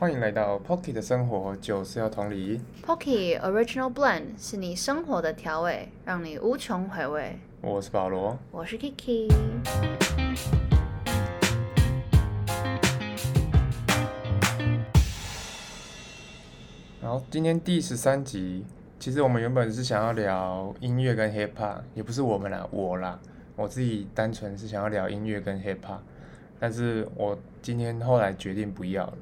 欢迎来到 Pocky 的生活，就是要同理。Pocky Original Blend 是你生活的调味，让你无穷回味。我是保罗。我是 Kiki。然后今天第十三集，其实我们原本是想要聊音乐跟 hip hop，也不是我们啦，我啦，我自己单纯是想要聊音乐跟 hip hop，但是我今天后来决定不要了，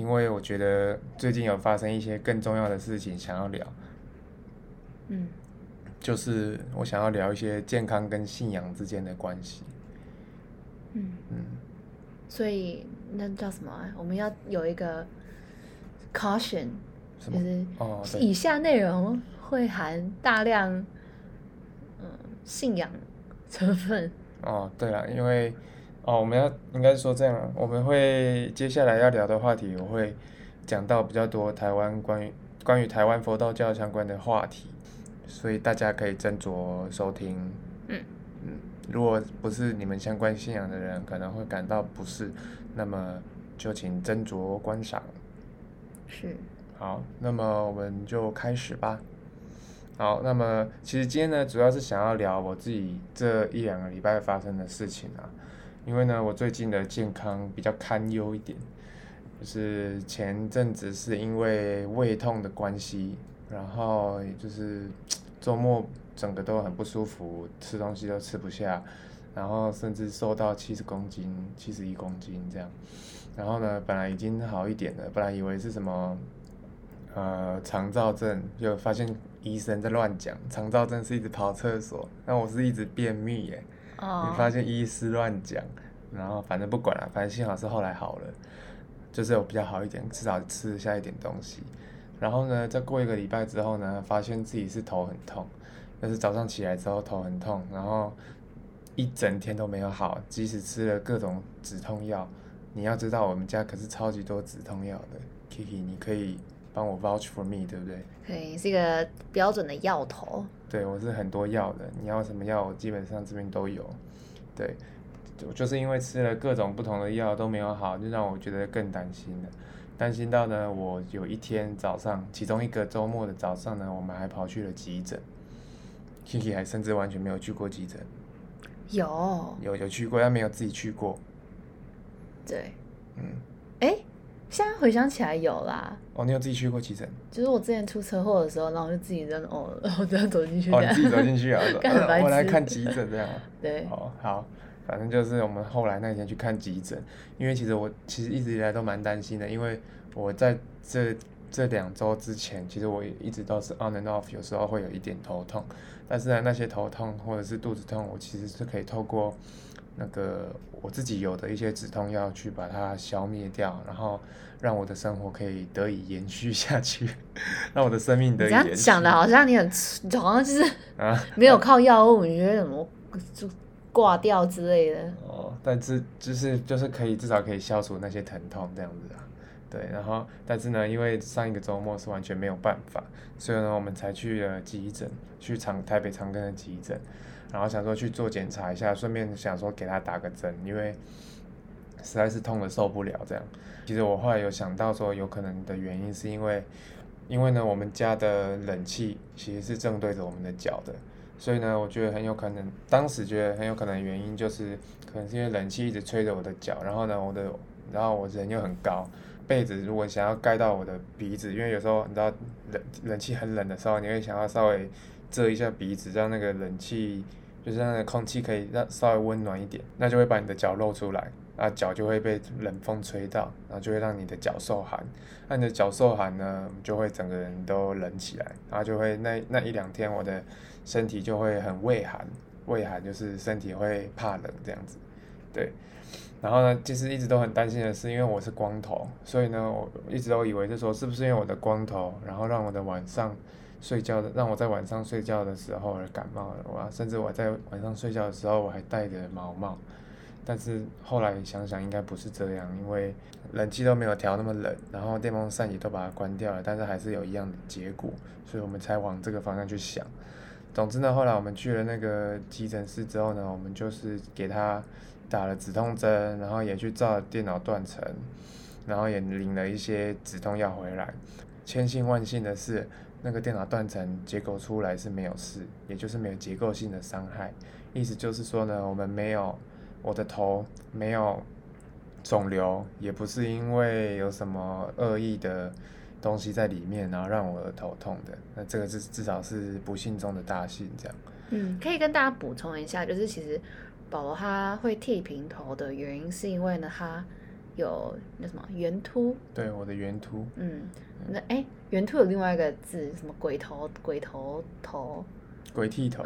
因为我觉得最近有发生一些更重要的事情想要聊，嗯，就是我想要聊一些健康跟信仰之间的关系。嗯嗯，所以那叫什么啊？我们要有一个 caution？就是哦，以下内容会含大量嗯信仰成分。哦，对了，因为哦，我们要应该说这样啊，我们会接下来要聊的话题，我会讲到比较多台湾关于关于台湾佛道教相关的话题，所以大家可以斟酌收听。嗯嗯，如果不是你们相关信仰的人，可能会感到不适，那么就请斟酌观赏。是，好，那么我们就开始吧。好，那么其实今天呢，主要是想要聊我自己这一两个礼拜发生的事情啊，因为呢，我最近的健康比较堪忧一点，就是前阵子是因为胃痛的关系，然后就是周末整个都很不舒服，吃东西都吃不下，然后甚至瘦到七十公斤、七十一公斤这样。然后呢，本来已经好一点了，本来以为是什么，呃，肠燥症，就发现医生在乱讲，肠燥症是一直跑厕所，那我是一直便秘耶，哦你，发现医师乱讲，然后反正不管了，反正幸好是后来好了，就是有比较好一点，至少吃得下一点东西。然后呢，再过一个礼拜之后呢，发现自己是头很痛，就是早上起来之后头很痛，然后一整天都没有好，即使吃了各种止痛药。你要知道，我们家可是超级多止痛药的，Kiki，你可以帮我 vouch for me，对不对？可以是一个标准的药头。对我是很多药的，你要什么药，我基本上这边都有。对，就就是因为吃了各种不同的药都没有好，就让我觉得更担心了。担心到呢，我有一天早上，其中一个周末的早上呢，我们还跑去了急诊。Kiki 还甚至完全没有去过急诊，有，有有去过，但没有自己去过。对，嗯，哎，现在回想起来有啦。哦，你有自己去过急诊？就是我之前出车祸的时候，然后我就自己扔哦，然后这样走进去哦。你自己走进去啊？我来看急诊这样啊。对，哦，好，反正就是我们后来那天去看急诊，因为其实我其实一直以来都蛮担心的，因为我在这这两周之前，其实我也一直都是 on and off，有时候会有一点头痛，但是呢，那些头痛或者是肚子痛，我其实是可以透过那个我自己有的一些止痛药去把它消灭掉，然后让我的生活可以得以延续下去，让我的生命得以延续。讲的好像你很，好像就是啊。没有靠药物，你觉得怎么就挂掉之类的。哦，但是就是就是可以至少可以消除那些疼痛这样子啊，对，然后但是呢，因为上一个周末是完全没有办法，所以呢，我们才去了急诊，去长台北长庚的急诊，然后想说去做检查一下，顺便想说给他打个针，因为实在是痛的受不了这样。其实我后来有想到说，有可能的原因是因为，因为呢，我们家的冷气其实是正对着我们的脚的。所以呢，我觉得很有可能，当时觉得很有可能的原因就是，可能是因为冷气一直吹着我的脚，然后呢，我的，然后我人又很高，被子如果想要盖到我的鼻子，因为有时候你知道冷冷气很冷的时候，你会想要稍微遮一下鼻子，让那个冷气就是让那个空气可以让稍微温暖一点，那就会把你的脚露出来，然后脚就会被冷风吹到，然后就会让你的脚受寒，那你的脚受寒呢，就会整个人都冷起来，然后就会那那一两天我的。身体就会很畏寒，畏寒就是身体会怕冷这样子，对。然后呢，其实一直都很担心的是，因为我是光头，所以呢，我一直都以为是说，是不是因为我的光头，然后让我的晚上睡觉的，让我在晚上睡觉的时候而感冒了，我甚至我在晚上睡觉的时候我还戴着毛毛。但是后来想想应该不是这样，因为冷气都没有调那么冷，然后电风扇也都把它关掉了，但是还是有一样的结果，所以我们才往这个方向去想。总之呢，后来我们去了那个急诊室之后呢，我们就是给他打了止痛针，然后也去照了电脑断层，然后也领了一些止痛药回来。千幸万幸的是，那个电脑断层结构出来是没有事，也就是没有结构性的伤害。意思就是说呢，我们没有我的头没有肿瘤，也不是因为有什么恶意的东西在里面，然后让我的头痛的。那这个至至少是不幸中的大幸，这样。嗯，可以跟大家补充一下，就是其实保罗他会剃平头的原因，是因为呢他有那什么圆秃。对，我的圆秃。嗯，那哎，圆秃有另外一个字，什么鬼头？鬼头头？鬼剃头？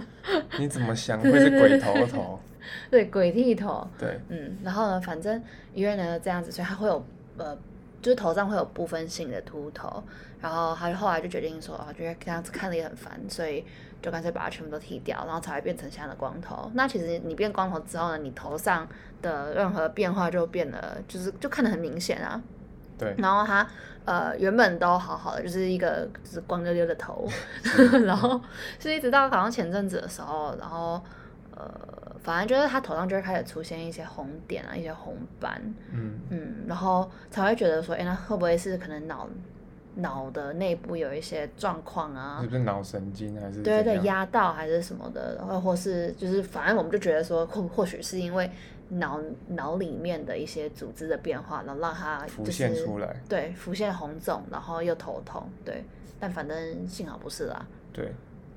你怎么想会是鬼头头？对，鬼剃头。对，嗯，然后呢，反正因为呢这样子，所以他会有呃，就是头上会有部分性的秃头，然后他就后来就决定说啊，觉得这样子看了也很烦，所以。就干脆把它全部都剃掉，然后才会变成现在的光头。那其实你变光头之后呢，你头上的任何变化就变得就是就看得很明显啊。对。然后他呃原本都好好的，就是一个就是光溜溜的头，然后是一直到好像前阵子的时候，然后呃反正就是他头上就会开始出现一些红点啊，一些红斑。嗯嗯，然后才会觉得说，哎，那会不会是可能脑？脑的内部有一些状况啊，是不是脑神经还是？对对，压到还是什么的，然后或是就是，反正我们就觉得说，或或许是因为脑脑里面的一些组织的变化，然后让它浮现出来，对，浮现红肿，然后又头痛，对，但反正幸好不是啦。对，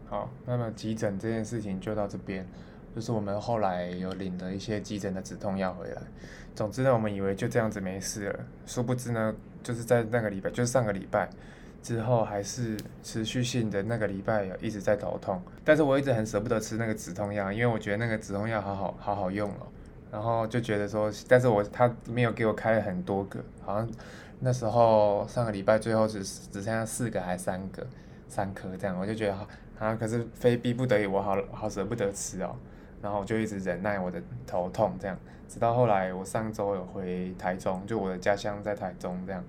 好，那么急诊这件事情就到这边，就是我们后来有领了一些急诊的止痛药回来。总之呢，我们以为就这样子没事了，殊不知呢。就是在那个礼拜，就是上个礼拜之后，还是持续性的那个礼拜有一直在头痛，但是我一直很舍不得吃那个止痛药，因为我觉得那个止痛药好好好好用哦，然后就觉得说，但是我他没有给我开很多个，好像那时候上个礼拜最后只只剩下四个还三个三颗这样，我就觉得啊，可是非逼不得已，我好好舍不得吃哦，然后我就一直忍耐我的头痛这样。直到后来，我上周有回台中，就我的家乡在台中这样，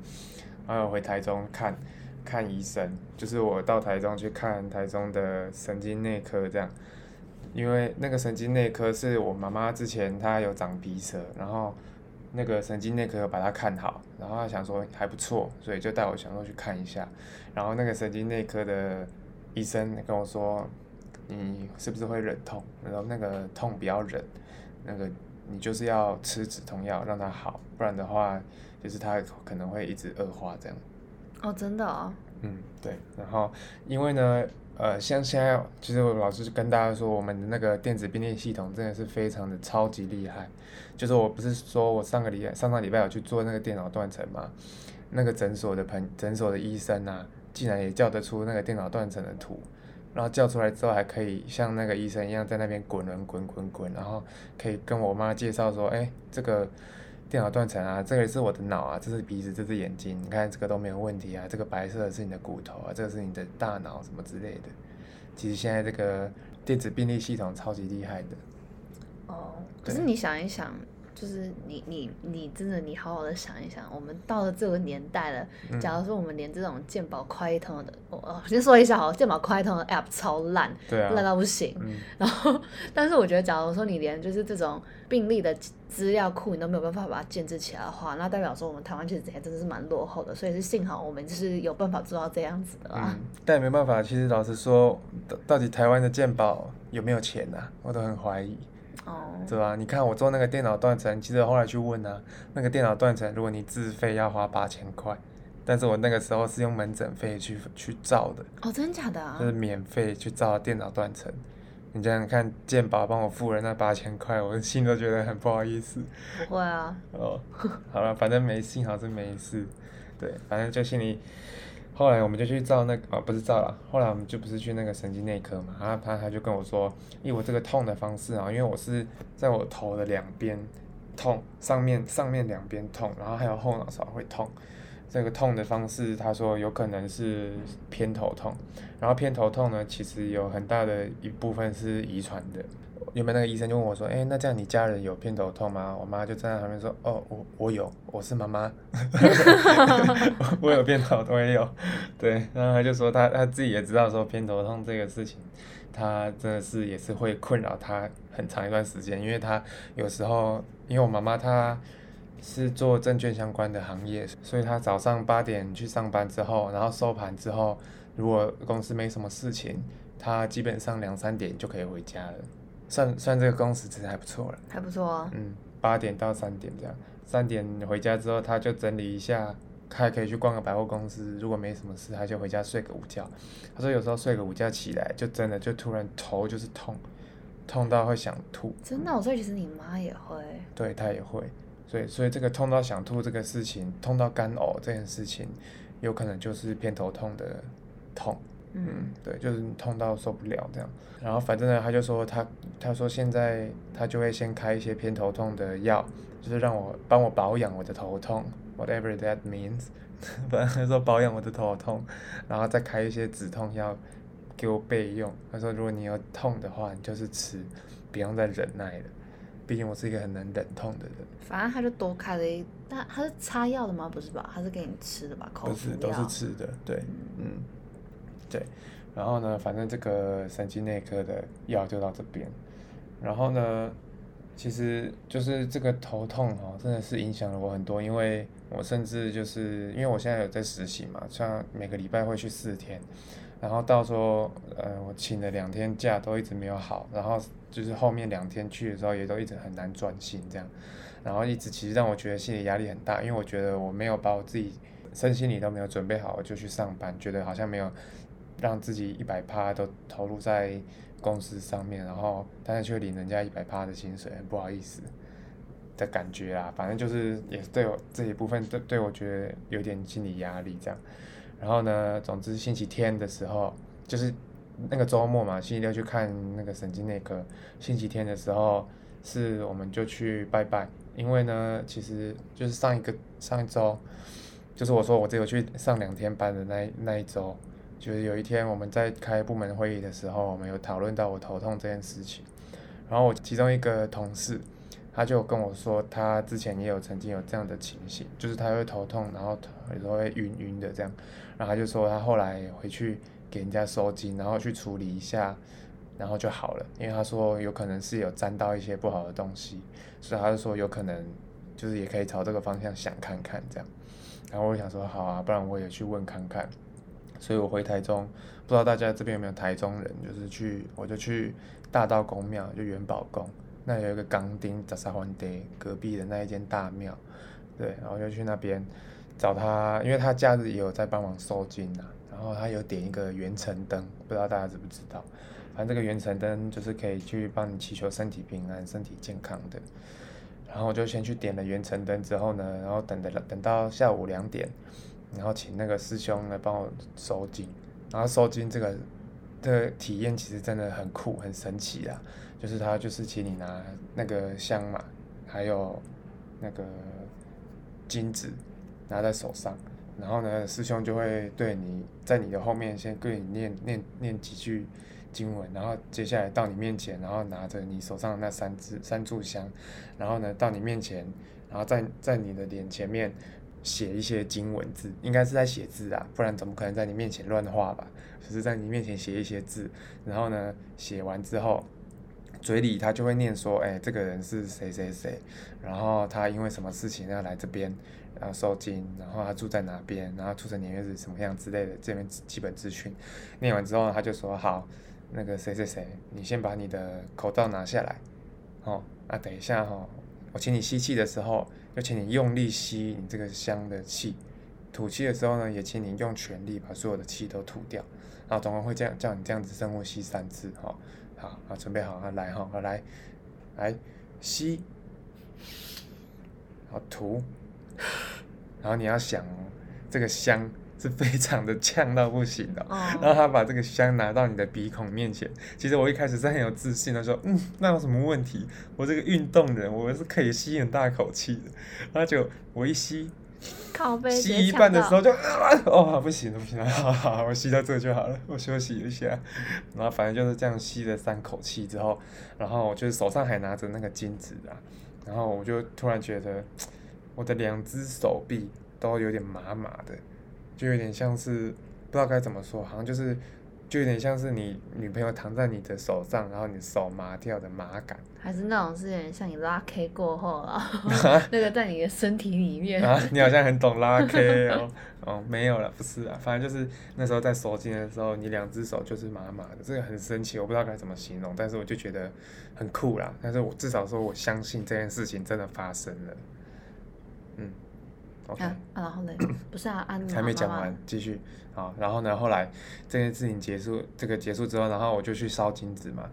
然后回台中看，看医生，就是我到台中去看台中的神经内科这样，因为那个神经内科是我妈妈之前她有长鼻舌，然后那个神经内科把她看好，然后她想说还不错，所以就带我想说去看一下，然后那个神经内科的医生跟我说，你是不是会忍痛？然后那个痛不要忍，那个。你就是要吃止痛药让它好，不然的话，就是它可能会一直恶化这样。哦，真的啊。嗯，对。然后，因为呢，呃，像现在，其实我老师跟大家说，我们的那个电子病历系统真的是非常的超级厉害。就是我不是说我上个礼拜、上上礼拜有去做那个电脑断层嘛，那个诊所的朋诊所的医生啊，竟然也叫得出那个电脑断层的图。然后叫出来之后，还可以像那个医生一样在那边滚轮滚滚滚，然后可以跟我妈介绍说：“哎，这个电脑断层啊，这个是我的脑啊，这是鼻子，这是眼睛，你看这个都没有问题啊，这个白色的是你的骨头啊，这个是你的大脑什么之类的。”其实现在这个电子病历系统超级厉害的。哦，可是你想一想。就是你你你真的你好好的想一想，我们到了这个年代了，假如说我们连这种鉴宝快通的，我先说一下哦，鉴宝快通的 app 超烂，烂到不行。然后，但是我觉得，假如说你连就是这种病例的资料库你都没有办法把它建制起来的话，那代表说我们台湾其实这些真的是蛮落后的。所以是幸好我们就是有办法做到这样子的啊。但也没办法，其实老实说，到底台湾的鉴宝有没有钱呐？我都很怀疑。哦，对吧？你看我做那个电脑断层，其实后来去问啊，那个电脑断层，如果你自费要花八千块，但是我那个时候是用门诊费去去照的。哦，真的假的啊？就是免费去照电脑断层，你这样看健保帮我付了那八千块，我心都觉得很不好意思。不会啊。哦，好了，反正没幸好是没事，对，反正就心里。后来我们就去照那个，啊不是照了，后来我们就不是去那个神经内科嘛，然后他他就跟我说，以我这个痛的方式啊，因为我是在我头的两边痛，上面上面两边痛，然后还有后脑勺会痛，这个痛的方式，他说有可能是偏头痛，然后偏头痛呢，其实有很大的一部分是遗传的。原本那个医生就问我说：“哎，那这样你家人有偏头痛吗？”我妈就站在旁边说：“哦，我我有，我是妈妈，我有偏头，我也有。”对，然后他就说他他自己也知道说偏头痛这个事情，他真的是也是会困扰他很长一段时间，因为他有时候因为我妈妈她是做证券相关的行业，所以她早上八点去上班之后，然后收盘之后，如果公司没什么事情，她基本上两三点就可以回家了。算算这个工时其实还不错了。还不错啊。嗯，八点到三点这样，三点回家之后他就整理一下，他还可以去逛个百货公司。如果没什么事，他就回家睡个午觉。他说有时候睡个午觉起来，就真的就突然头就是痛，痛到会想吐。真的，所以其实你妈也会。对，她也会。所以，所以这个痛到想吐这个事情，痛到干呕这件事情，有可能就是偏头痛的痛。嗯，对，就是痛到受不了这样。然后反正呢，他就说他他说现在他就会先开一些偏头痛的药，就是让我帮我保养我的头痛，whatever that means。反正他说保养我的头痛，然后再开一些止痛药给我备用。他说如果你有痛的话，你就是吃，不用再忍耐了。毕竟我是一个很能忍痛的人。反正他就多开了一，他他是擦药的吗？不是吧？他是给你吃的吧？不是，都是吃的。对，嗯，对。然后呢，反正这个神经内科的药就到这边。然后呢，其实就是这个头痛哦，真的是影响了我很多，因为我甚至就是因为我现在有在实习嘛，像每个礼拜会去四天，然后到时候呃我请了两天假都一直没有好，然后就是后面两天去的时候也都一直很难专心这样，然后一直其实让我觉得心理压力很大，因为我觉得我没有把我自己身心里都没有准备好，我就去上班，觉得好像没有。让自己一百趴都投入在公司上面，然后但是却领人家一百趴的薪水，很不好意思的感觉啦。反正就是也是对我这一部分对对我觉得有点心理压力这样。然后呢，总之星期天的时候就是那个周末嘛，星期六去看那个神经内科。星期天的时候是我们就去拜拜，因为呢，其实就是上一个上一周，就是我说我只有去上两天班的那那一周。就是有一天我们在开部门会议的时候，我们有讨论到我头痛这件事情，然后我其中一个同事，他就跟我说，他之前也有曾经有这样的情形，就是他会头痛，然后有时候会晕晕的这样，然后他就说他后来回去给人家收金，然后去处理一下，然后就好了，因为他说有可能是有沾到一些不好的东西，所以他就说有可能就是也可以朝这个方向想看看这样，然后我想说好啊，不然我也去问看看。所以我回台中，不知道大家这边有没有台中人，就是去我就去大道公庙，就元宝宫，那有一个钢钉扎沙环地隔壁的那一间大庙，对，然后就去那边找他，因为他假日也有在帮忙收金呐，然后他有点一个元辰灯，不知道大家知不知道，反正这个元辰灯就是可以去帮你祈求身体平安、身体健康的，然后我就先去点了元辰灯之后呢，然后等的等到下午两点。然后请那个师兄来帮我收金，然后收金这个的体验其实真的很酷很神奇啊！就是他就是请你拿那个香嘛，还有那个金子拿在手上，然后呢师兄就会对你在你的后面先对你念念念几句经文，然后接下来到你面前，然后拿着你手上的那三支三炷香，然后呢到你面前，然后在在你的脸前面。写一些经文字，应该是在写字啊，不然怎么可能在你面前乱画吧？就是在你面前写一些字，然后呢，写完之后，嘴里他就会念说：“哎，这个人是谁谁谁，然后他因为什么事情要来这边，然后受惊，然后他住在哪边，然后出生年月日什么样之类的这边基本资讯。”念完之后，他就说：“好，那个谁谁谁，你先把你的口罩拿下来，哦，那等一下哈，我请你吸气的时候。”就请你用力吸你这个香的气，吐气的时候呢，也请你用全力把所有的气都吐掉。然后总共会这样叫你这样子深呼吸三次，哈，好，好，准备好，啊来，哈，来，来吸，好吐，然后你要想，这个香。是非常的呛到不行的，然后他把这个香拿到你的鼻孔面前。其实我一开始是很有自信的，说嗯，那有什么问题？我这个运动人，我是可以吸很大口气的。然后就我一吸，吸一半的时候就啊哦不行了不行了，好 好我吸到这就好了，我休息一下。然后反正就是这样吸了三口气之后，然后我就是手上还拿着那个金子啊，然后我就突然觉得我的两只手臂都有点麻麻的。就有点像是不知道该怎么说，好像就是就有点像是你女朋友躺在你的手上，然后你手麻掉的麻感。还是那种是有点像你拉 K 过后啊，那个在你的身体里面。啊，你好像很懂拉 K 哦。哦，没有了，不是啊，反正就是那时候在收筋的时候，你两只手就是麻麻的，这个很神奇，我不知道该怎么形容，但是我就觉得很酷啦。但是我至少说我相信这件事情真的发生了。嗯。啊，然后呢？不是啊，按还没讲完，继续。啊，然后呢？后来这件事情结束，这个结束之后，然后我就去烧金子嘛。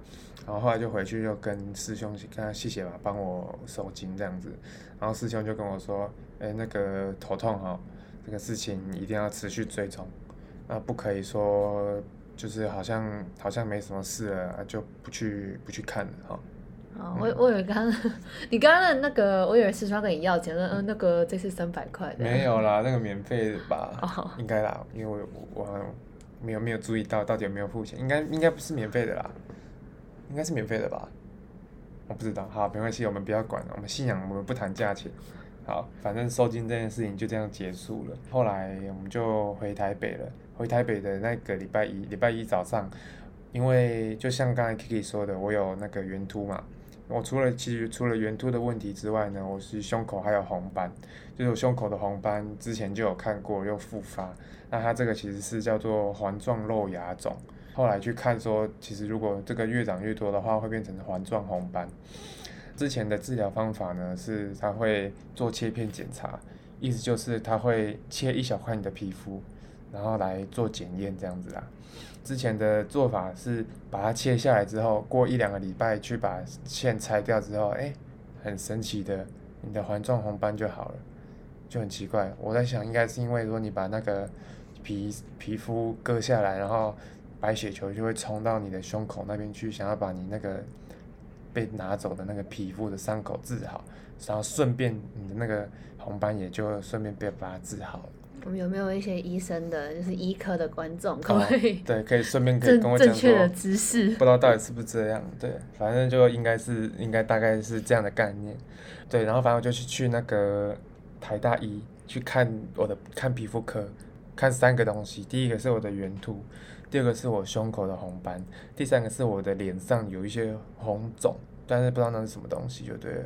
然后后来就回去就跟师兄跟他谢谢吧，帮我收金这样子。然后师兄就跟我说：“哎，那个头痛哈，这个事情一定要持续追踪，啊，不可以说就是好像好像没什么事了，就不去不去看了哈。”我我以为刚刚你刚刚的那个，我以为是说跟你要钱，嗯，那个这是三百块的。没有啦，那个免费的吧？应该啦，因为我我没有没有注意到到底有没有付钱，应该应该不是免费的啦，应该是免费的吧？我不知道，好，没关系，我们不要管了，我们信仰我们不谈价钱。好，反正收金这件事情就这样结束了。后来我们就回台北了，回台北的那个礼拜一，礼拜一早上，因为就像刚才 Kiki 说的，我有那个原图嘛。我除了其实除了圆突的问题之外呢，我是胸口还有红斑，就是我胸口的红斑之前就有看过又复发，那它这个其实是叫做环状肉芽肿，后来去看说，其实如果这个越长越多的话，会变成环状红斑。之前的治疗方法呢是它会做切片检查，意思就是它会切一小块你的皮肤，然后来做检验这样子啦。之前的做法是把它切下来之后，过一两个礼拜去把线拆掉之后，哎，很神奇的，你的环状红斑就好了，就很奇怪。我在想，应该是因为说你把那个皮皮肤割下来，然后白血球就会冲到你的胸口那边去，想要把你那个被拿走的那个皮肤的伤口治好，然后顺便你的那个红斑也就顺便被把它治好了。我们有没有一些医生的，就是医科的观众可以？对，可以顺便可以跟我讲正确的知识。不知道到底是不是这样？对，反正就应该是应该大概是这样的概念。对，然后反正我就去去那个台大医去看我的看皮肤科，看三个东西。第一个是我的圆突，第二个是我胸口的红斑，第三个是我的脸上有一些红肿，但是不知道那是什么东西，就对了，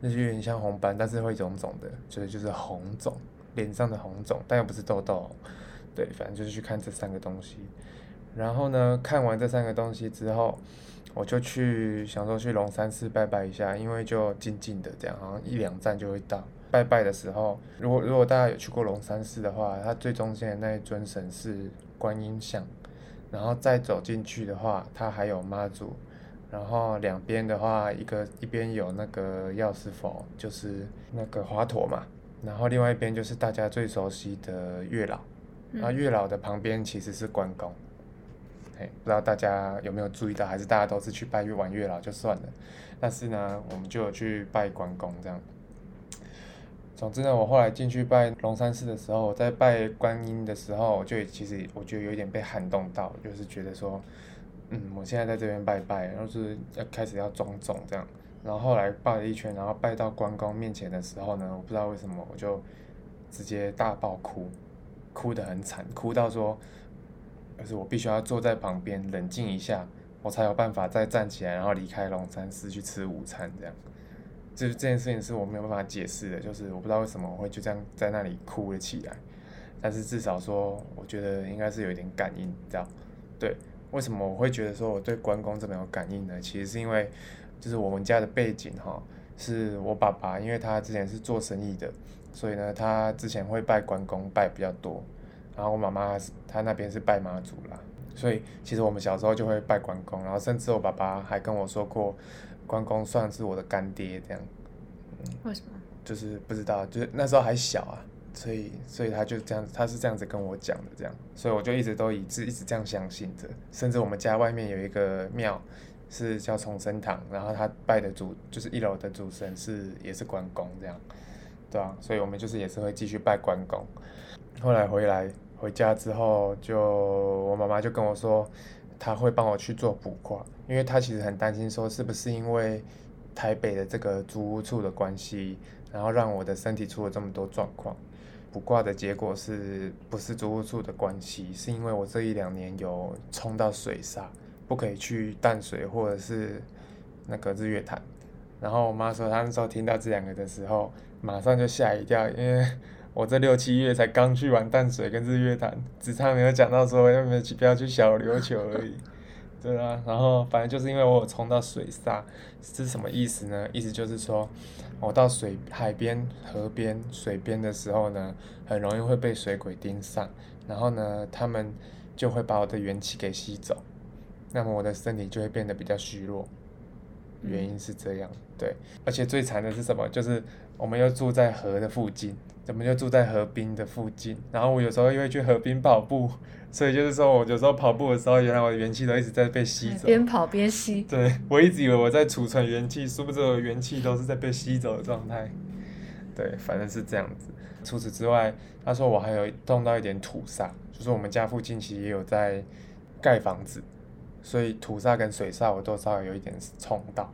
那就有点像红斑，但是会肿肿的，所以就是红肿。脸上的红肿，但又不是痘痘，对，反正就是去看这三个东西。然后呢，看完这三个东西之后，我就去想说去龙山寺拜拜一下，因为就静静的这样，好像一两站就会到。拜拜的时候，如果如果大家有去过龙山寺的话，它最中间的那一尊神是观音像，然后再走进去的话，它还有妈祖，然后两边的话，一个一边有那个药师佛，就是那个华佗嘛。然后另外一边就是大家最熟悉的月老，然后月老的旁边其实是关公，哎，不知道大家有没有注意到，还是大家都是去拜月玩月老就算了，但是呢，我们就有去拜关公这样。总之呢，我后来进去拜龙山寺的时候，在拜观音的时候，就其实我觉得有点被撼动到，就是觉得说，嗯，我现在在这边拜拜，然后是要开始要庄重这样。然后后来拜了一圈，然后拜到关公面前的时候呢，我不知道为什么我就直接大爆哭，哭得很惨，哭到说，就是我必须要坐在旁边冷静一下，我才有办法再站起来，然后离开龙山寺去吃午餐这样。这这件事情是我没有办法解释的，就是我不知道为什么我会就这样在那里哭了起来。但是至少说，我觉得应该是有一点感应，这样。对，为什么我会觉得说我对关公这么有感应呢？其实是因为。就是我们家的背景哈，是我爸爸，因为他之前是做生意的，所以呢，他之前会拜关公拜比较多。然后我妈妈她那边是拜妈祖啦，所以其实我们小时候就会拜关公，然后甚至我爸爸还跟我说过，关公算是我的干爹这样。为什么？就是不知道，就是那时候还小啊，所以所以他就这样，他是这样子跟我讲的这样，所以我就一直都一直一直这样相信着，甚至我们家外面有一个庙。是叫重生堂，然后他拜的主就是一楼的主神是也是关公这样，对啊，所以我们就是也是会继续拜关公。后来回来回家之后，就我妈妈就跟我说，她会帮我去做卜卦，因为她其实很担心说是不是因为台北的这个租屋处的关系，然后让我的身体出了这么多状况。卜卦的结果是不是租屋处的关系？是因为我这一两年有冲到水上，不可以去淡水或者是那个日月潭。然后我妈说，她那时候听到这两个的时候，马上就吓一跳，因为我这六七月才刚去完淡水跟日月潭，只差没有讲到说要不要去不要去小琉球而已。对啊，然后反正就是因为我有冲到水煞，是什么意思呢？意思就是说，我到水海边、河边、水边的时候呢，很容易会被水鬼盯上，然后呢，他们就会把我的元气给吸走，那么我的身体就会变得比较虚弱。原因是这样，对，而且最惨的是什么？就是我们又住在河的附近，我们就住在河滨的附近，然后我有时候又会去河滨跑步。所以就是说，我有时候跑步的时候，原来我的元气都一直在被吸走。边跑边吸。对，我一直以为我在储存元气，殊不知我元气都是在被吸走的状态。对，反正是这样子。除此之外，他说我还有动到一点土煞，就是我们家附近其实也有在盖房子，所以土煞跟水煞我都稍微有一点冲到。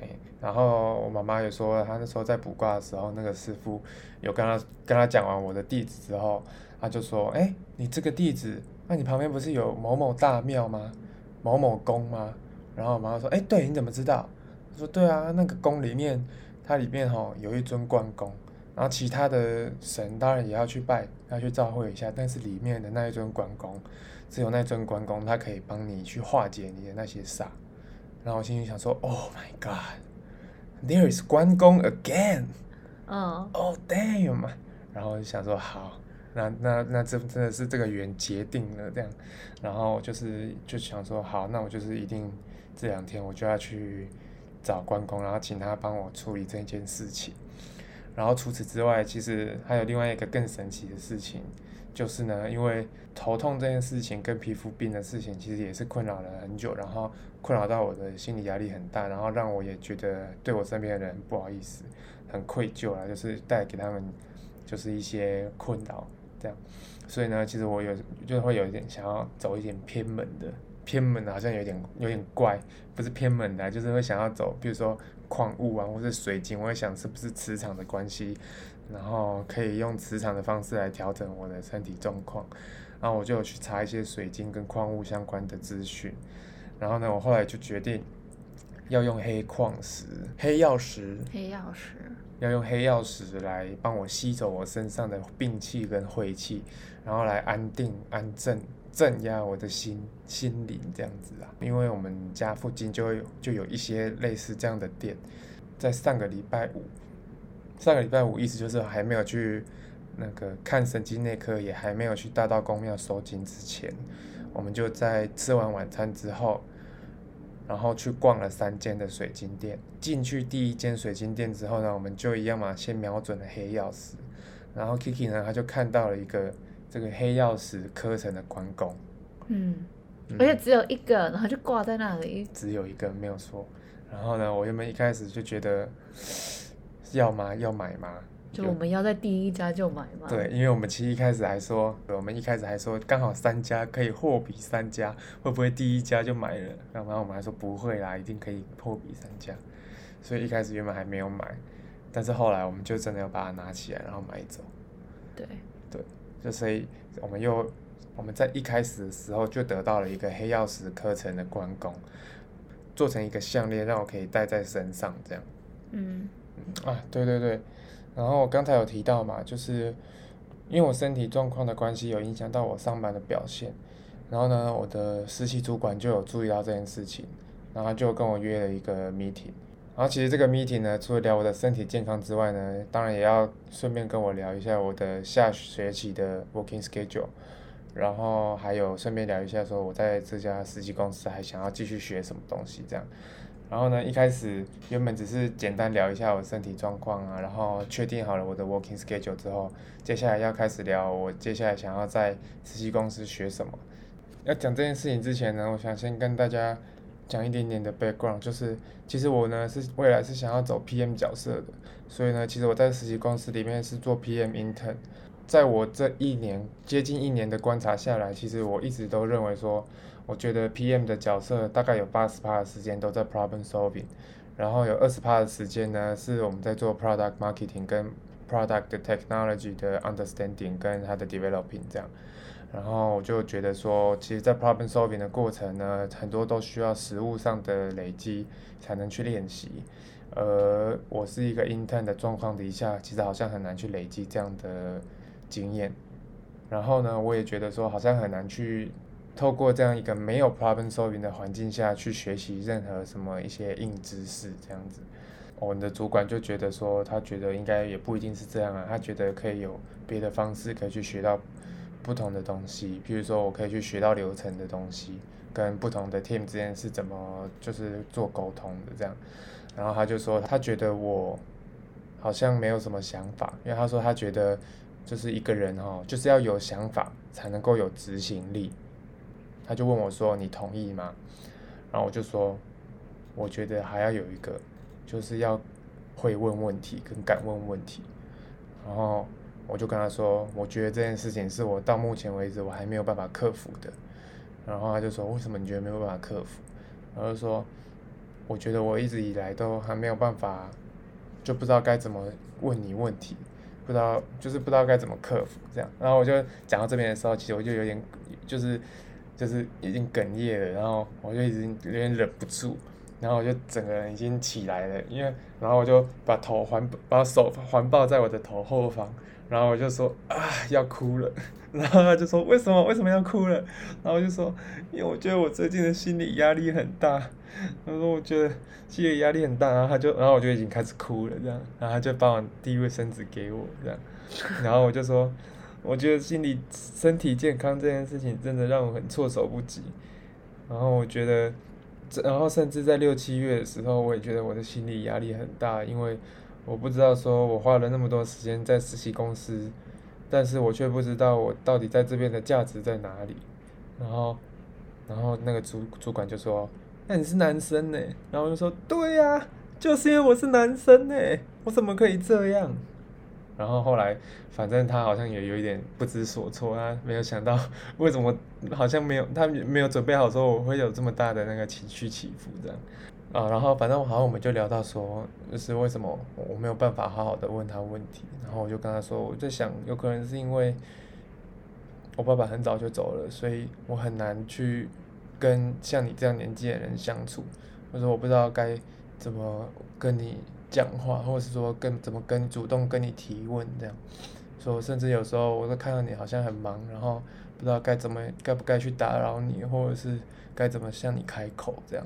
哎，然后我妈妈也说，她那时候在卜卦的时候，那个师傅有跟她跟她讲完我的地址之后。她就说：“哎，你这个地址，那你旁边不是有某某大庙吗？某某宫吗？”然后我妈妈说：“哎，对，你怎么知道？”她说：“对啊，那个宫里面，它里面哈有一尊关公，然后其他的神当然也要去拜，要去召会一下，但是里面的那一尊关公，只有那尊关公，他可以帮你去化解你的那些煞。”然后我心里想说：“Oh my God，there is 关公 again。”嗯。Oh damn！然后我就想说：“好。”那那那这真的是这个缘结定了这样，然后就是就想说好，那我就是一定这两天我就要去找关公，然后请他帮我处理这件事情。然后除此之外，其实还有另外一个更神奇的事情，就是呢，因为头痛这件事情跟皮肤病的事情，其实也是困扰了很久，然后困扰到我的心理压力很大，然后让我也觉得对我身边的人不好意思，很愧疚啊，就是带给他们就是一些困扰。这样，所以呢，其实我有就会有一点想要走一点偏门的，偏门好像有点有点怪，不是偏门的，就是会想要走，比如说矿物啊，或者水晶，我会想是不是磁场的关系，然后可以用磁场的方式来调整我的身体状况，然后我就有去查一些水晶跟矿物相关的资讯，然后呢，我后来就决定要用黑矿石、黑曜石、黑曜石。要用黑曜石来帮我吸走我身上的病气跟晦气，然后来安定、安镇、镇压我的心心灵这样子啊。因为我们家附近就会有就有一些类似这样的店，在上个礼拜五，上个礼拜五意思就是还没有去那个看神经内科，也还没有去大道公庙收金之前，我们就在吃完晚餐之后。然后去逛了三间的水晶店，进去第一间水晶店之后呢，我们就一样嘛，先瞄准了黑曜石，然后 Kiki 呢，他就看到了一个这个黑曜石刻成的关公，嗯，而且只有一个，然后就挂在那里，只有一个没有错。然后呢，我原本一开始就觉得要吗？要买吗？就我们要在第一家就买吗。对，因为我们其实一开始还说，我们一开始还说刚好三家可以货比三家，会不会第一家就买了？然后我们还说不会啦，一定可以货比三家。所以一开始原本还没有买，但是后来我们就真的要把它拿起来，然后买走。对。对，就所以我们又我们在一开始的时候就得到了一个黑曜石刻成的关公，做成一个项链让我可以戴在身上，这样。嗯。啊，对对对。然后我刚才有提到嘛，就是因为我身体状况的关系，有影响到我上班的表现。然后呢，我的实习主管就有注意到这件事情，然后就跟我约了一个 meeting。然后其实这个 meeting 呢，除了聊我的身体健康之外呢，当然也要顺便跟我聊一下我的下学期的 working schedule。然后还有顺便聊一下说我在这家实习公司还想要继续学什么东西这样。然后呢，一开始原本只是简单聊一下我身体状况啊，然后确定好了我的 working schedule 之后，接下来要开始聊我接下来想要在实习公司学什么。要讲这件事情之前呢，我想先跟大家讲一点点的 background，就是其实我呢是未来是想要走 PM 角色的，所以呢，其实我在实习公司里面是做 PM intern。在我这一年接近一年的观察下来，其实我一直都认为说。我觉得 PM 的角色大概有八十趴的时间都在 problem solving，然后有二十趴的时间呢是我们在做 product marketing 跟 product technology 的 understanding 跟它的 developing 这样。然后我就觉得说，其实，在 problem solving 的过程呢，很多都需要实物上的累积才能去练习。而，我是一个 intern 的状况底下，其实好像很难去累积这样的经验。然后呢，我也觉得说，好像很难去透过这样一个没有 problem solving 的环境下去学习任何什么一些硬知识这样子。我们的主管就觉得说，他觉得应该也不一定是这样啊，他觉得可以有别的方式可以去学到。不同的东西，比如说我可以去学到流程的东西，跟不同的 team 之间是怎么就是做沟通的这样。然后他就说，他觉得我好像没有什么想法，因为他说他觉得就是一个人哈，就是要有想法才能够有执行力。他就问我说：“你同意吗？”然后我就说：“我觉得还要有一个，就是要会问问题跟敢问问题。”然后。我就跟他说，我觉得这件事情是我到目前为止我还没有办法克服的。然后他就说，为什么你觉得没有办法克服？然后说，我觉得我一直以来都还没有办法，就不知道该怎么问你问题，不知道就是不知道该怎么克服这样。然后我就讲到这边的时候，其实我就有点就是就是已经哽咽了，然后我就已经有点忍不住，然后我就整个人已经起来了，因为然后我就把头环把手环抱在我的头后方。然后我就说啊要哭了，然后他就说为什么为什么要哭了？然后我就说因为我觉得我最近的心理压力很大。他说我觉得心理压力很大，然后他就然后我就已经开始哭了这样，然后他就帮我递卫生纸给我这样，然后我就说我觉得心理身体健康这件事情真的让我很措手不及。然后我觉得，然后甚至在六七月的时候，我也觉得我的心理压力很大，因为。我不知道说，我花了那么多时间在实习公司，但是我却不知道我到底在这边的价值在哪里。然后，然后那个主主管就说：“那你是男生呢？”然后我就说：“对呀，就是因为我是男生呢，我怎么可以这样？”然后后来，反正他好像也有一点不知所措，他没有想到为什么好像没有他没有准备好说我会有这么大的那个情绪起伏这样。啊，然后反正好像我们就聊到说，就是为什么我没有办法好好的问他问题，然后我就跟他说，我在想，有可能是因为我爸爸很早就走了，所以我很难去跟像你这样年纪的人相处，或者我不知道该怎么跟你讲话，或者是说跟怎么跟主动跟你提问这样，说甚至有时候我都看到你好像很忙，然后不知道该怎么该不该去打扰你，或者是该怎么向你开口这样，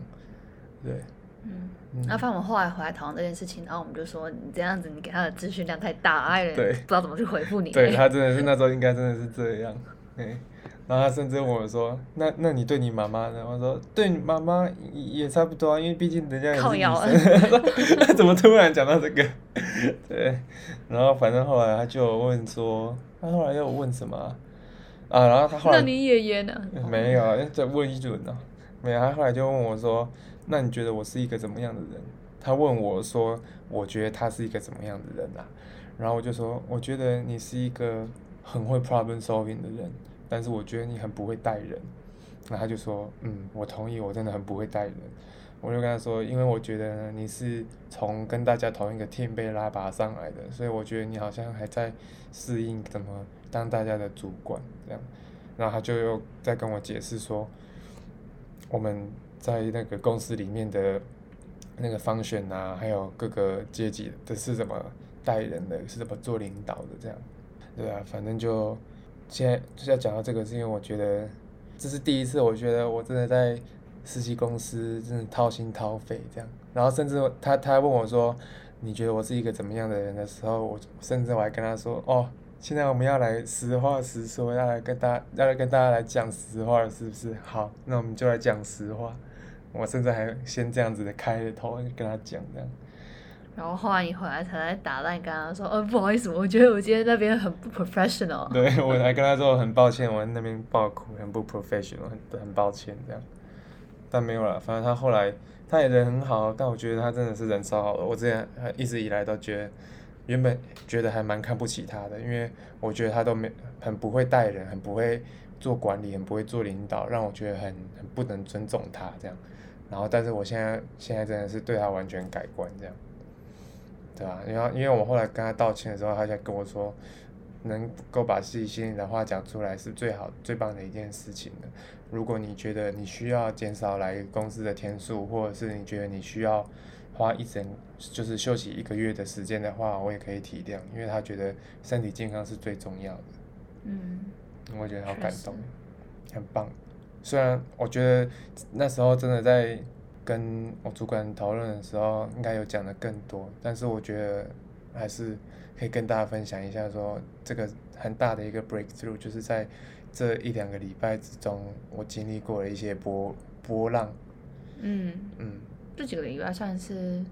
对。嗯，那反正我们后来回来讨论这件事情，然后我们就说你这样子，你给他的资讯量太大，爱人不知道怎么去回复你。对他真的是那时候应该真的是这样，对。然后他甚至问我说：“那那你对你妈妈呢？”我说：“对你妈妈也差不多啊，因为毕竟人家也是女生。”他怎么突然讲到这个？对。然后反正后来他就问说，他后来又问什么啊？然后他后来那你爷爷呢？没有，再问一轮呢。没有，他后来就问我说。那你觉得我是一个怎么样的人？他问我说：“我觉得他是一个怎么样的人啊？”然后我就说：“我觉得你是一个很会 problem solving 的人，但是我觉得你很不会带人。”那他就说：“嗯，我同意，我真的很不会带人。”我就跟他说：“因为我觉得你是从跟大家同一个 team 被拉拔上来的，所以我觉得你好像还在适应怎么当大家的主管这样。”然后他就又在跟我解释说：“我们。”在那个公司里面的那个方选啊，还有各个阶级的是怎么带人的，是怎么做领导的这样，对啊，反正就现在就是要讲到这个，是因为我觉得这是第一次，我觉得我真的在实习公司真的掏心掏肺这样，然后甚至他他问我说，你觉得我是一个怎么样的人的时候，我甚至我还跟他说，哦。现在我们要来实话实说，要来跟大要来跟大家来讲实话了，是不是？好，那我们就来讲实话。我甚至还先这样子的开了头跟他讲这样。然后后来你回来才来打烂，跟他说：“哦，不好意思，我觉得我今天那边很不 professional。”对，我还跟他说很抱歉，我那边爆哭，很不 professional，很很抱歉这样。但没有了，反正他后来他也人很好，但我觉得他真的是人超好的。我之前一直以来都觉得。原本觉得还蛮看不起他的，因为我觉得他都没很不会带人，很不会做管理，很不会做领导，让我觉得很很不能尊重他这样。然后，但是我现在现在真的是对他完全改观这样。对啊，然后因为我后来跟他道歉的时候，他才跟我说，能够把自己心里的话讲出来是最好、最棒的一件事情的。如果你觉得你需要减少来公司的天数，或者是你觉得你需要花一整就是休息一个月的时间的话，我也可以体谅，因为他觉得身体健康是最重要的。嗯，我觉得好感动，很棒。虽然我觉得那时候真的在跟我主管讨论的时候，应该有讲的更多，但是我觉得还是可以跟大家分享一下说这个很大的一个 breakthrough，就是在这一两个礼拜之中，我经历过了一些波波浪，嗯，嗯，这几个礼拜算是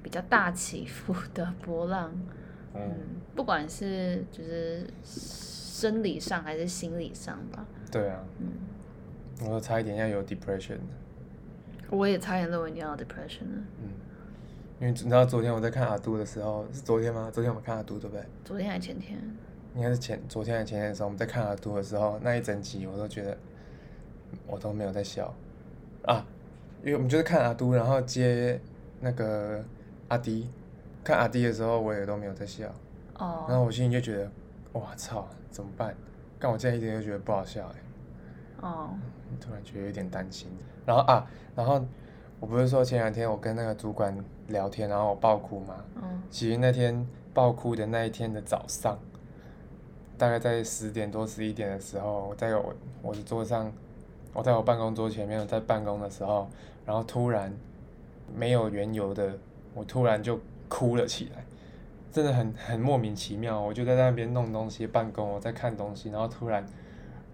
比较大起伏的波浪。嗯嗯，不管是就是生理上还是心理上吧。对啊，嗯，我都差一点要有 depression 了我也差点认为你要 depression 了。嗯，因为你知道昨天我在看阿杜的时候，是昨天吗？昨天我们看阿杜对不对？昨天还前天？应该是前昨天还是前天的时候，我们在看阿杜的时候，那一整集我都觉得我都没有在笑啊，因为我们就是看阿杜，然后接那个阿迪，看阿迪的时候我也都没有在笑，哦然后哦我心里就觉得，哇操，怎么办？但我现在一点都觉得不好笑哎、哦，突然觉得有点担心。然后啊，然后我不是说前两天我跟那个主管聊天，然后我爆哭吗？嗯其实那天爆哭的那一天的早上，大概在十点多十一点的时候，我在我我的桌上，我在我办公桌前面，我在办公的时候，然后突然没有缘由的，我突然就哭了起来，真的很 很莫名其妙。我就在那边弄东西办公，我在看东西，然后突然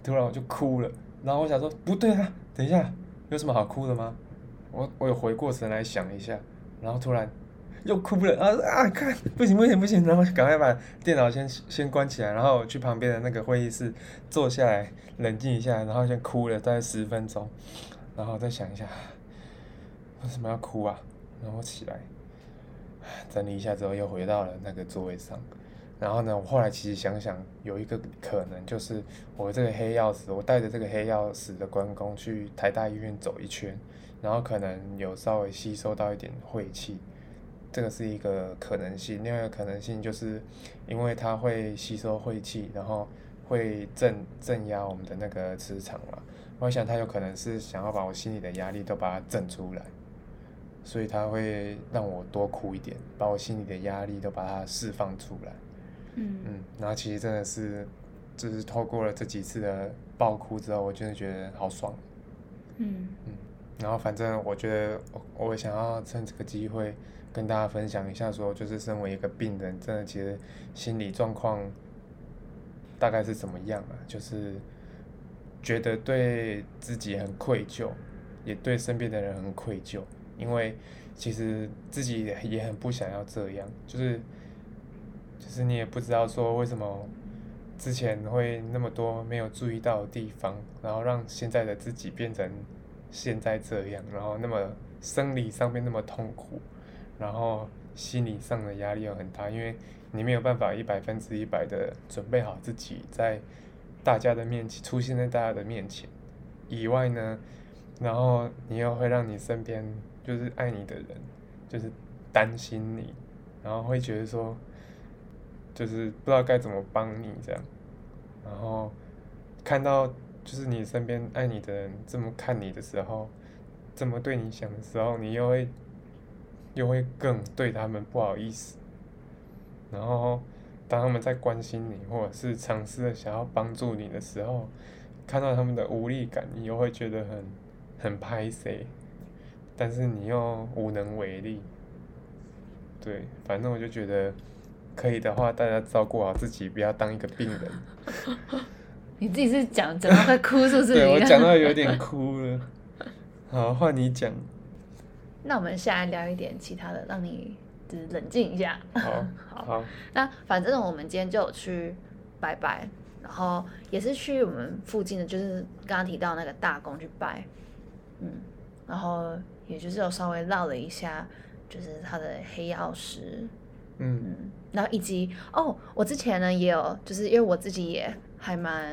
突然我就哭了，然后我想说不对啊，等一下有什么好哭的吗？我我有回过神来想一下，然后突然又哭不了啊啊！看不行不行不行，然后赶快把电脑先先关起来，然后去旁边的那个会议室坐下来冷静一下，然后先哭了大概十分钟，然后再想一下为什么要哭啊？然后起来整理一下之后又回到了那个座位上。然后呢，我后来其实想想，有一个可能就是我这个黑曜石，我带着这个黑曜石的关公去台大医院走一圈，然后可能有稍微吸收到一点晦气，这个是一个可能性。另外一个可能性就是，因为它会吸收晦气，然后会镇镇压我们的那个磁场嘛。我想它有可能是想要把我心里的压力都把它震出来，所以它会让我多哭一点，把我心里的压力都把它释放出来。嗯嗯，然后其实真的是，就是透过了这几次的爆哭之后，我真的觉得好爽。嗯嗯然后反正我觉得我我也想要趁这个机会跟大家分享一下说就是身为一个病人，真的其实心理状况大概是怎么样啊？就是觉得对自己很愧疚，也对身边的人很愧疚，因为其实自己也也很不想要这样，就是就是你也不知道说为什么之前会那么多没有注意到的地方，然后让现在的自己变成现在这样，然后那么生理上面那么痛苦，然后心理上的压力又很大，因为你没有办法一百分之一百的准备好自己在大家的面前出现在大家的面前以外呢，然后你又会让你身边就是爱你的人就是担心你，然后会觉得说就是不知道该怎么帮你这样，然后看到就是你身边爱你的人这么看你的时候，这么对你想的时候，你又会又会更对他们不好意思，然后当他们在关心你或者是尝试的想要帮助你的时候，看到他们的无力感，你又会觉得很很拍谁。但是你又无能为力。对，反正我就觉得可以的话，大家照顾好自己，不要当一个病人。你自己是讲讲到快哭是不是？对我 讲到有点哭了。好，换你讲。那我们下来聊一点其他的，让你就是冷静一下。好，好好，那反正我们今天就有去拜拜，然后也是去我们附近的，就是刚刚提到那个大宫去拜，嗯，然后也就是有稍微绕了一下，就是他的黑曜石，嗯嗯，然后以及哦，我之前呢也有，就是因为我自己也还蛮，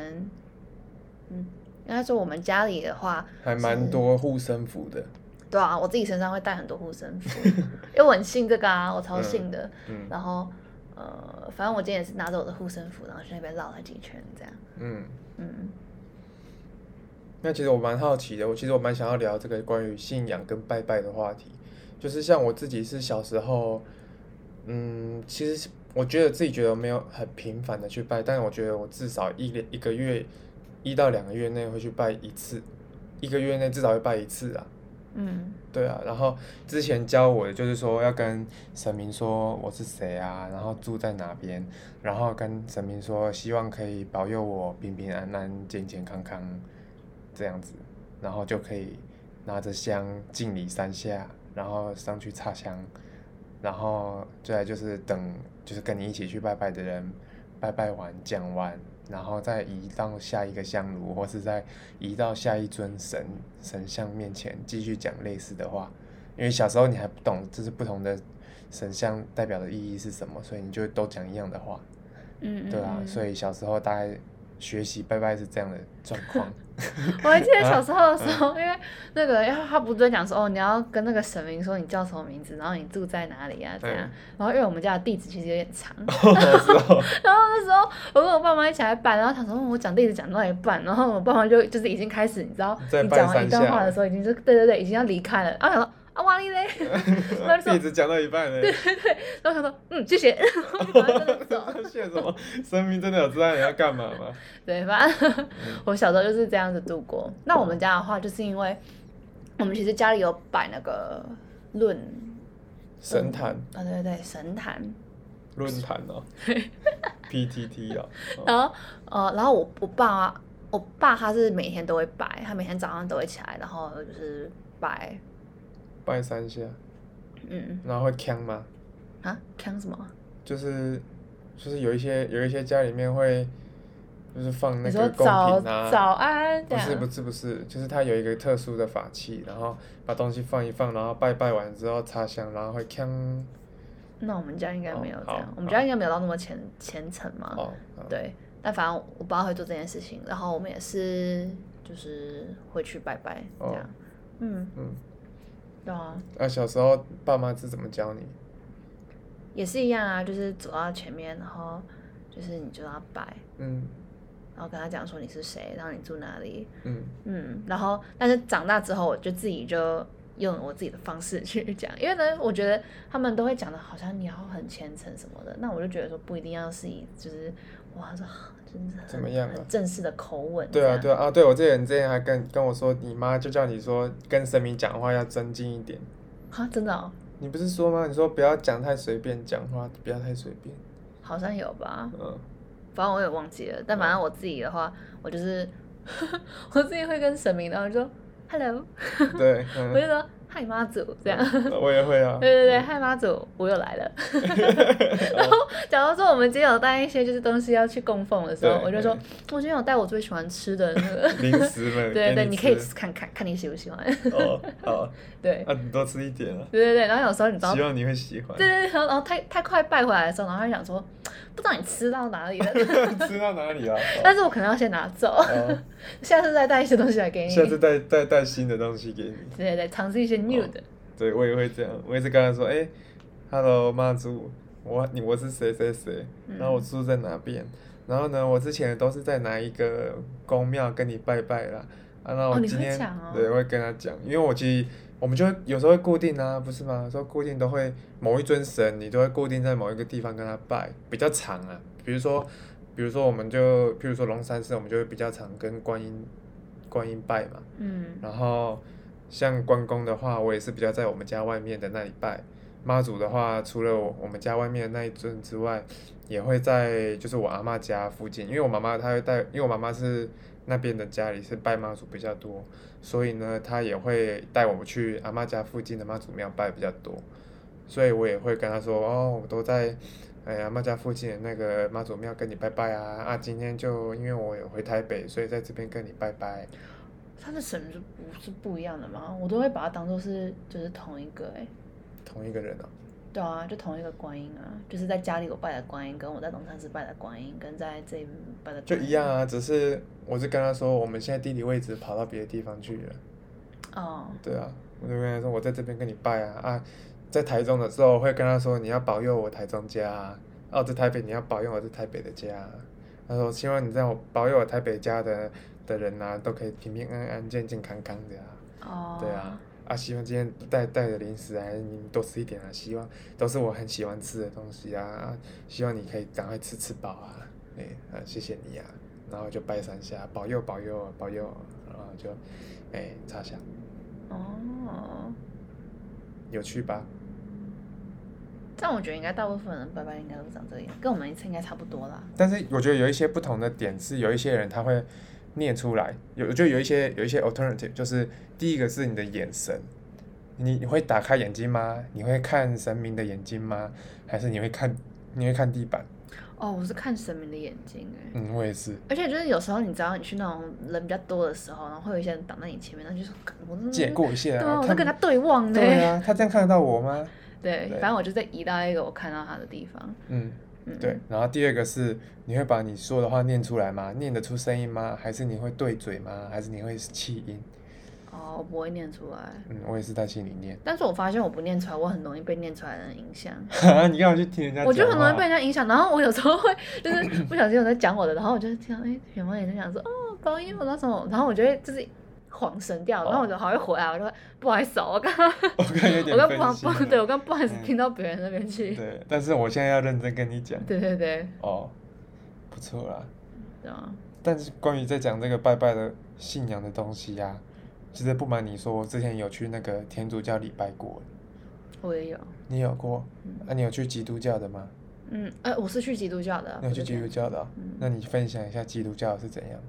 嗯，应该说我们家里的话，还蛮多护身符的。对啊，我自己身上会带很多护身符，因为我很信这个啊，我超信的。嗯然后呃，反正我今天也是拿着我的护身符，然后去那边绕了几圈，这样。嗯，嗯，那其实我蛮好奇的，我其实我蛮想要聊这个关于信仰跟拜拜的话题。就是像我自己是小时候，嗯，其实我觉得自己觉得没有很频繁的去拜，但是我觉得我至少一连一个月一到两个月内会去拜一次，一个月内至少会拜一次啊。嗯，对啊，然后之前教我的就是说要跟神明说我是谁啊，然后住在哪边，然后跟神明说希望可以保佑我平平安安、健健康康这样子，然后就可以拿着香敬礼三下，然后上去插香，然后再来就是等就是跟你一起去拜拜的人拜拜完讲完，然后再移到下一个香炉，或是再移到下一尊神神像面前继续讲类似的话。因为小时候你还不懂，这是不同的神像代表的意义是什么，所以你就都讲一样的话，嗯，对啊，所以小时候大概学习拜拜是这样的状况。我还记得小时候的时嗯候，因为那个，然后他不是在讲说，哦，你要跟那个神明说你叫什么名字，然后你住在哪里啊，这样。然后因为我们家的地址其实有点长，哦，然后那时候我跟我爸妈一起来办，然后想说嗯我讲地址讲到一半，然后我爸妈就就是已经开始，你知道，你讲完一段话的时候，已经是对对对，已经要离开了，然后想说啊哇哩嘞，然后就 一直讲到一半呢。然后想说嗯谢谢，然后就赶快跟着走。谢什么？生命真的有知道你要干嘛吗？对，反正我小时候就是这样子度过。那我们家的话，就是因为我们其实家里有摆那个论神坛、啊，对对对，神坛。论坛哦，PTT 哦，哦然后呃，然后我我爸啊我爸他是每天都会摆，他每天早上都会起来，然后就是摆，拜三下，嗯然后会呛吗？啊，看什么？就是就是有一些有一些家里面会就是放那个品啊，早安？不是不是不是，就是它有一个特殊的法器，然后把东西放一放，然后拜拜完之后插香，然后会锵那我们家应该没有这哦样，好我们家应该没有到那么虔虔诚嘛。哦，对，但反正我爸会做这件事情，然后我们也是就是会去拜拜这样。嗯嗯，对啊，那、小时候爸妈是怎么教你？也是一样啊，就是走到前面，然后就是你就要拜，嗯。然后跟他讲说你是谁，然后你住哪里，嗯。嗯，然后但是长大之后，我就自己就用我自己的方式去讲，因为呢，我觉得他们都会讲的好像你要很虔诚什么的，那我就觉得说不一定要是以就是哇怎么样啊正式的口吻，对啊对啊啊！对我这人之前还跟跟我说，你妈就叫你说跟神明讲话要尊敬一点。啊，真的哦，你不是说吗？你说不要讲太随便，讲话不要太随便。好像有吧，嗯，反正我也忘记了，但反正我自己的话，我就是 我自己会跟神明，然后就说 hello，对，我就嗯，说嗨妈祖这样。我也会啊。对对对，嗨妈祖，我又来了。然后，假如说我们今天有带一些就是东西要去供奉的时候，我就说，我今天有带我最喜欢吃的那个。零食们，对对，给你你可以吃看看看你喜不喜欢。哦，好，对啊，你多吃一点啊，对对对，然后有时候你知道，对希望你会喜欢。对对，然后然后太太快拜回来的时候，然后他就想说，不知道你吃到哪里了，吃到哪里啊？但是我可能要先拿走，哦，下次再带一些东西来给你。下次带带带新的东西给你。对对对，尝试一些 new 的。对，我也会这样，我也是跟他说，哎、h e l l o 妈祖，我你我是谁谁谁，然后我住在哪边，然后呢，我之前都是在哪一个宫庙跟你拜拜啦，啊，那我今天、哦对，我会跟他讲，因为我其实我们就会有时候会固定啊，不是吗？说固定都会某一尊神，你都会固定在某一个地方跟他拜，比较长啊，比如说，比如说我们就，比如说龙山寺，我们就会比较常跟观音观音拜嘛，嗯然后像关公的话，我也是比较在我们家外面的那里拜。妈祖的话，除了我我们家外面的那一尊之外，也会在就是我阿嬷家附近，因为我妈妈她会带，因为我妈妈是那边的家里是拜妈祖比较多，所以呢，她也会带我去阿嬷家附近的妈祖庙拜比较多，所以我也会跟她说，哦，我都在。哎，阿嬷家附近的那个妈祖庙跟你拜拜啊啊！今天就因为我有回台北，所以在这边跟你拜拜。他的神是不是不一样的吗？我都会把它当做是就是同一个哎、同一个人啊。对啊，就同一个观音啊，就是在家里我拜的观音，跟我在龙山寺拜的观音，跟在这边拜的就一样啊，只是我是跟他说，我们现在地理位置跑到别的地方去了。哦，对啊，我就跟他说我在这边跟你拜啊。啊，在台中的时候会跟他说你要保佑我台中家啊，哦在台北你要保佑我在台北的家，他说希望你在我保佑我台北家的的人呐、都可以平平安安、健健康康的啊。哦，对啊，啊，希望今天带带的零食啊，你多吃一点啊，希望都是我很喜欢吃的东西啊，啊希望你可以赶快吃吃饱啊，哎、啊，谢谢你啊，然后就拜三下，保佑保佑保佑，然后就，哎、插香，哦，有趣吧？但我觉得应该大部分人拜拜应该都长这样，跟我们一次应该差不多啦。但是我觉得有一些不同的点是，有一些人他会念出来，有就有一些有一些 alternative，就是第一个是你的眼神，你你会打开眼睛吗？你会看神明的眼睛吗？还是你会看你会看地板？哦，我是看神明的眼睛哎，嗯，我也是。而且就是有时候你知道你去那种人比较多的时候，然后会有一些人挡在你前面，然后就说干我真的借过一下对我在跟他对望呢。对啊，他这样看得到我吗？对对反正我就在移到一个我看到他的地方。嗯，嗯，对。然后第二个是，你会把你说的话念出来吗？念得出声音吗？还是你会对嘴吗？还是你会气音？哦，我不会念出来，嗯，我也是在心里念。但是我发现我不念出来，我很容易被念出来的人影响。你干嘛去听人家？我就很容易被人家影响，然后我有时候会就是不小心我在讲我的，然后我就听到哎，远方也在讲说哦，高音我那什么，然后我就会就是晃神掉，然后我就还会回来，我就会不好意思哦，我刚刚 我刚刚有点我刚不分心了。不对我刚不好意思嗯。听到别人那边去，对，但是我现在要认真跟你讲。对对对，哦，不错啦。对啊，但是关于在讲这个拜拜的信仰的东西呀、其实不瞒你说，我之前有去那个天主教礼拜过，我也有，你有过？嗯。啊，你有去基督教的吗？嗯，呃，我是去基督教的，你有去基督教的那你分享一下基督教是怎样？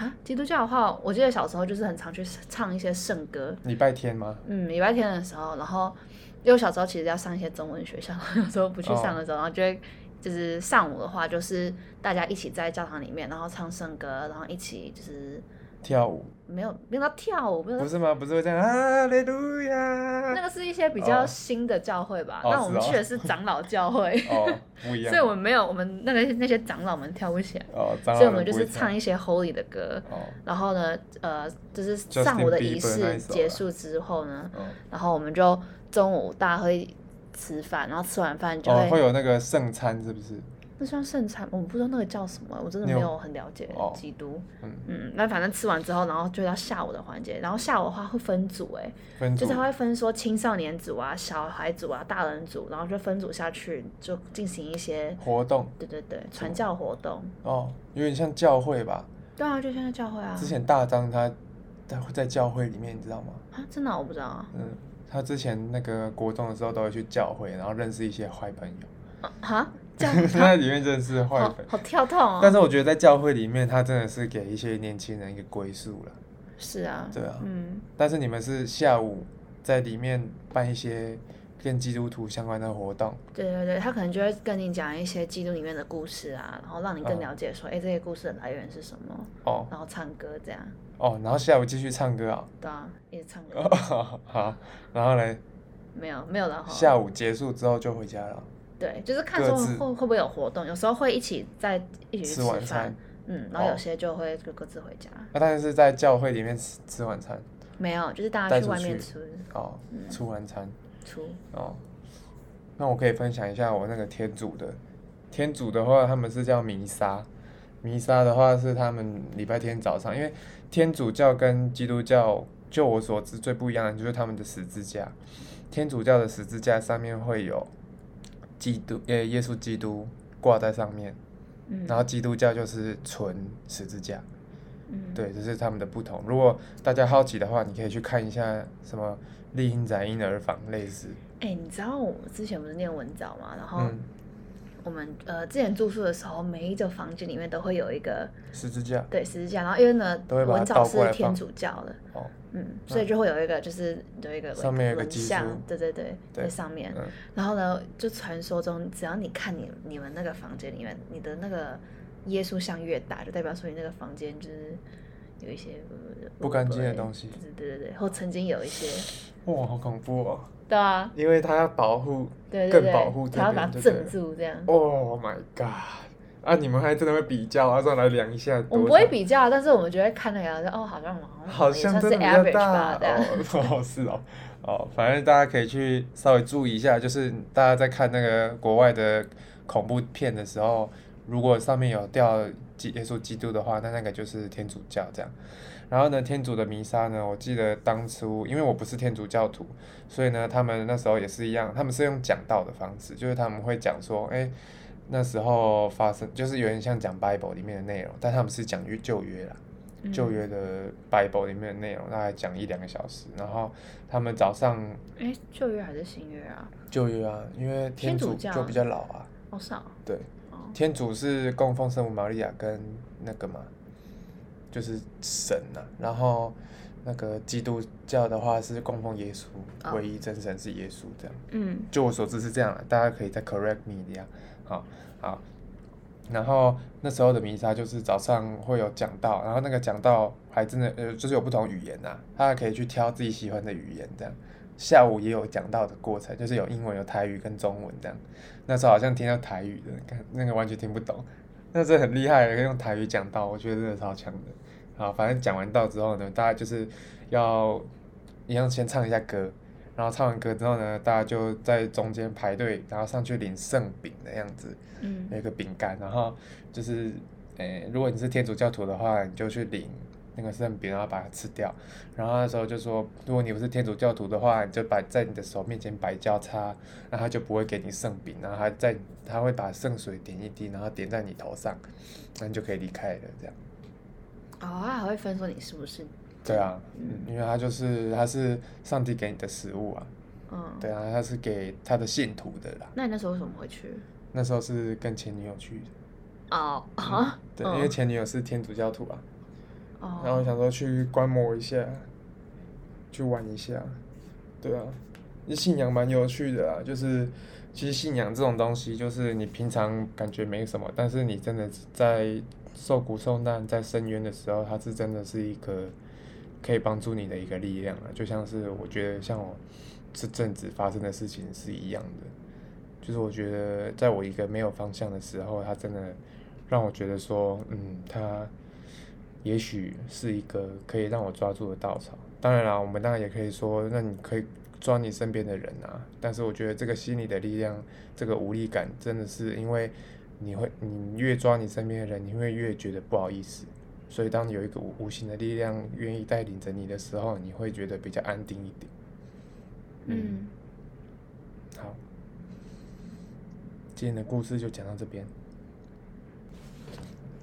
啊，基督教的话，我记得小时候就是很常去唱一些圣歌，礼拜天吗？嗯，礼拜天的时候，然后因为我小时候其实要上一些中文学校，有时候不去上的时候，然后就会就是上午的话，就是大家一起在教堂里面，然后唱圣歌，然后一起就是跳舞没有没有到跳舞，没有不是吗？不是会这样哈利路亚？那个是一些比较哦新的教会吧？哦那我们去的是长老教会，哦，不一样。所以我们没有我们那个那些长老们跳不起来，哦，长所以我们就是唱一些 Holy 的歌。哦然后呢，呃，就是上午的仪式结束之后呢，哦然后我们就中午大家会吃饭，然后吃完饭就哦，会，会有那个圣餐是不是？那算圣餐，我不知道那个叫什么，我真的没有很了解哦基督。嗯嗯，那反正吃完之后，然后就到下午的环节，然后下午的话会分组，哎，分就是他会分说青少年组啊、小孩组啊、大人组，然后就分组下去，就进行一些，活动对对对，传教活动。哦，有点像教会吧？对啊，就现在教会啊。之前大张他他会在教会里面，你知道吗？啊，真的啊我不知道啊。嗯，他之前那个国中的时候都会去教会，然后认识一些坏朋友，啊哈，这样他在里面真的是坏好朋友。好跳痛哦。但是我觉得在教会里面，他真的是给一些年轻人一个归宿了。是啊。对啊嗯，但是你们是下午在里面办一些跟基督徒相关的活动，对对对，他可能就会跟你讲一些基督里面的故事啊，然后让你更嗯了解说，哎、这些故事的来源是什么，哦然后唱歌这样，哦，然后下午继续唱歌啊、对啊，一直唱歌。哦，好，然后呢，没有没有然后下午结束之后就回家了，对，就是看说会会不会有活动，有时候会一起在一起去吃晚餐，。嗯，然后有哦些就会就各自回家。那、但是在教会里面吃吃晚餐，没有，就是大家去外面吃哦，嗯吃晚餐。出。哦，那我可以分享一下我那个天主的。天主的话，他们是叫弥撒。弥撒的话是他们礼拜天早上，因为天主教跟基督教，就我所知最不一样的就是他们的十字架。天主教的十字架上面会有基督，呃，耶稣基督挂在上面，嗯，然后基督教就是纯十字架。嗯，对，这是他们的不同。如果大家好奇的话，你可以去看一下什么丽婴仔婴儿房类似。哎、你知道我之前不是念文藻嘛，然后嗯，我们呃之前住宿的时候，每一个房间里面都会有一个十字架。对十字架，然后因为呢文藻是天主教的，哦，嗯，所以就会有一个就是有一个上面有个人基像督，对对对，在上面。嗯，然后呢，就传说中，只要你看你你们那个房间里面，你的那个耶稣像越大，就代表说你那个房间就是有一些呃不干净的对东西。对对对对，或曾经有一些，哇，好恐怖哦！对啊，因为他要保护，对对对，更保护这他要把它就对了镇住这样。Oh my god！啊，你们还真的会比较，啊，上来量一下。我们不会比较，但是我们就会看那个，哦，好像好像真的比较大哦，是哦，哦，反正大家可以去稍微注意一下，就是大家在看那个国外的恐怖片的时候，如果上面有掉基耶稣基督的话，那那个就是天主教这样。然后呢，天主的弥撒呢，我记得当初因为我不是天主教徒，所以呢，他们那时候也是一样，他们是用讲道的方式，就是他们会讲说，哎。那时候发生就是有点像讲 Bible 里面的内容，但他们是讲约旧约啦，旧约的 Bible 里面的内容，大概讲一两个小时。然后他们早上，哎，旧约还是新约啊？旧约啊，因为天主就比较老啊。好少。对，天主是供奉圣母玛利亚跟那个嘛，就是神呐。然后那个基督教的话是供奉耶稣，唯一真神是耶稣这样。嗯，就我所知是这样，大家可以再 correct me 一下。好，好，然后那时候的弥撒就是早上会有讲到，然后那个讲到还真的呃，就是有不同语言呐，大家可以去挑自己喜欢的语言这样。下午也有讲到的过程，就是有英文、有台语跟中文这样。那时候好像听到台语的，看那个完全听不懂，那这很厉害，可以用台语讲道，我觉得真的超强的。好，反正讲完道之后呢，大家就是要一样先唱一下歌。然后唱完歌之后呢，大家就在中间排队，然后上去领圣饼的样子，有一个饼干。然后就是，诶，如果你是天主教徒的话，你就去领那个圣饼，然后把它吃掉。然后那时候就说，如果你不是天主教徒的话，你就摆在你的手面前摆交叉，然后他就不会给你圣饼，然后他在他会把圣水点一滴，然后点在你头上，那你就可以离开了这样。哦，他还会分说你是不是？对啊，嗯，因为他就是他是上帝给你的食物啊，嗯，对啊，他是给他的信徒的啦。那你那时候为什么会去？那时候是跟前女友去的。哦啊，对，因为前女友是天主教徒啊，然后想说去观摩一下，去玩一下，对啊，信仰蛮有趣的啊，就是其实信仰这种东西，就是你平常感觉没什么，但是你真的在受苦受难、在深渊的时候，它是真的是一个。可以帮助你的一个力量啊，就像是我觉得像我这阵子发生的事情是一样的，就是我觉得在我一个没有方向的时候，它真的让我觉得说，嗯，它也许是一个可以让我抓住的稻草。当然啦，我们当然也可以说，那你可以抓你身边的人啊。但是我觉得这个心理的力量，这个无力感，真的是因为你会，你越抓你身边的人，你会越觉得不好意思。所以，当你有一个无无形的力量愿意带领着你的时候，你会觉得比较安定一点。嗯。好，今天的故事就讲到这边。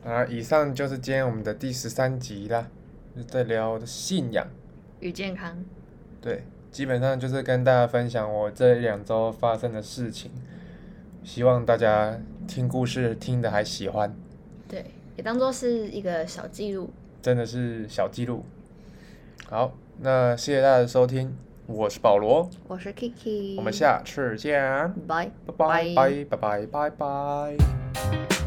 啊，以上就是今天我们的第十三集啦，在聊信仰与健康。对，基本上就是跟大家分享我这两周发生的事情，希望大家听故事听的还喜欢。对。也当做是一个小记录，真的是小记录。好，那谢谢大家的收听，我是保罗，我是 Kiki，我们下次见，拜拜拜拜拜拜拜拜。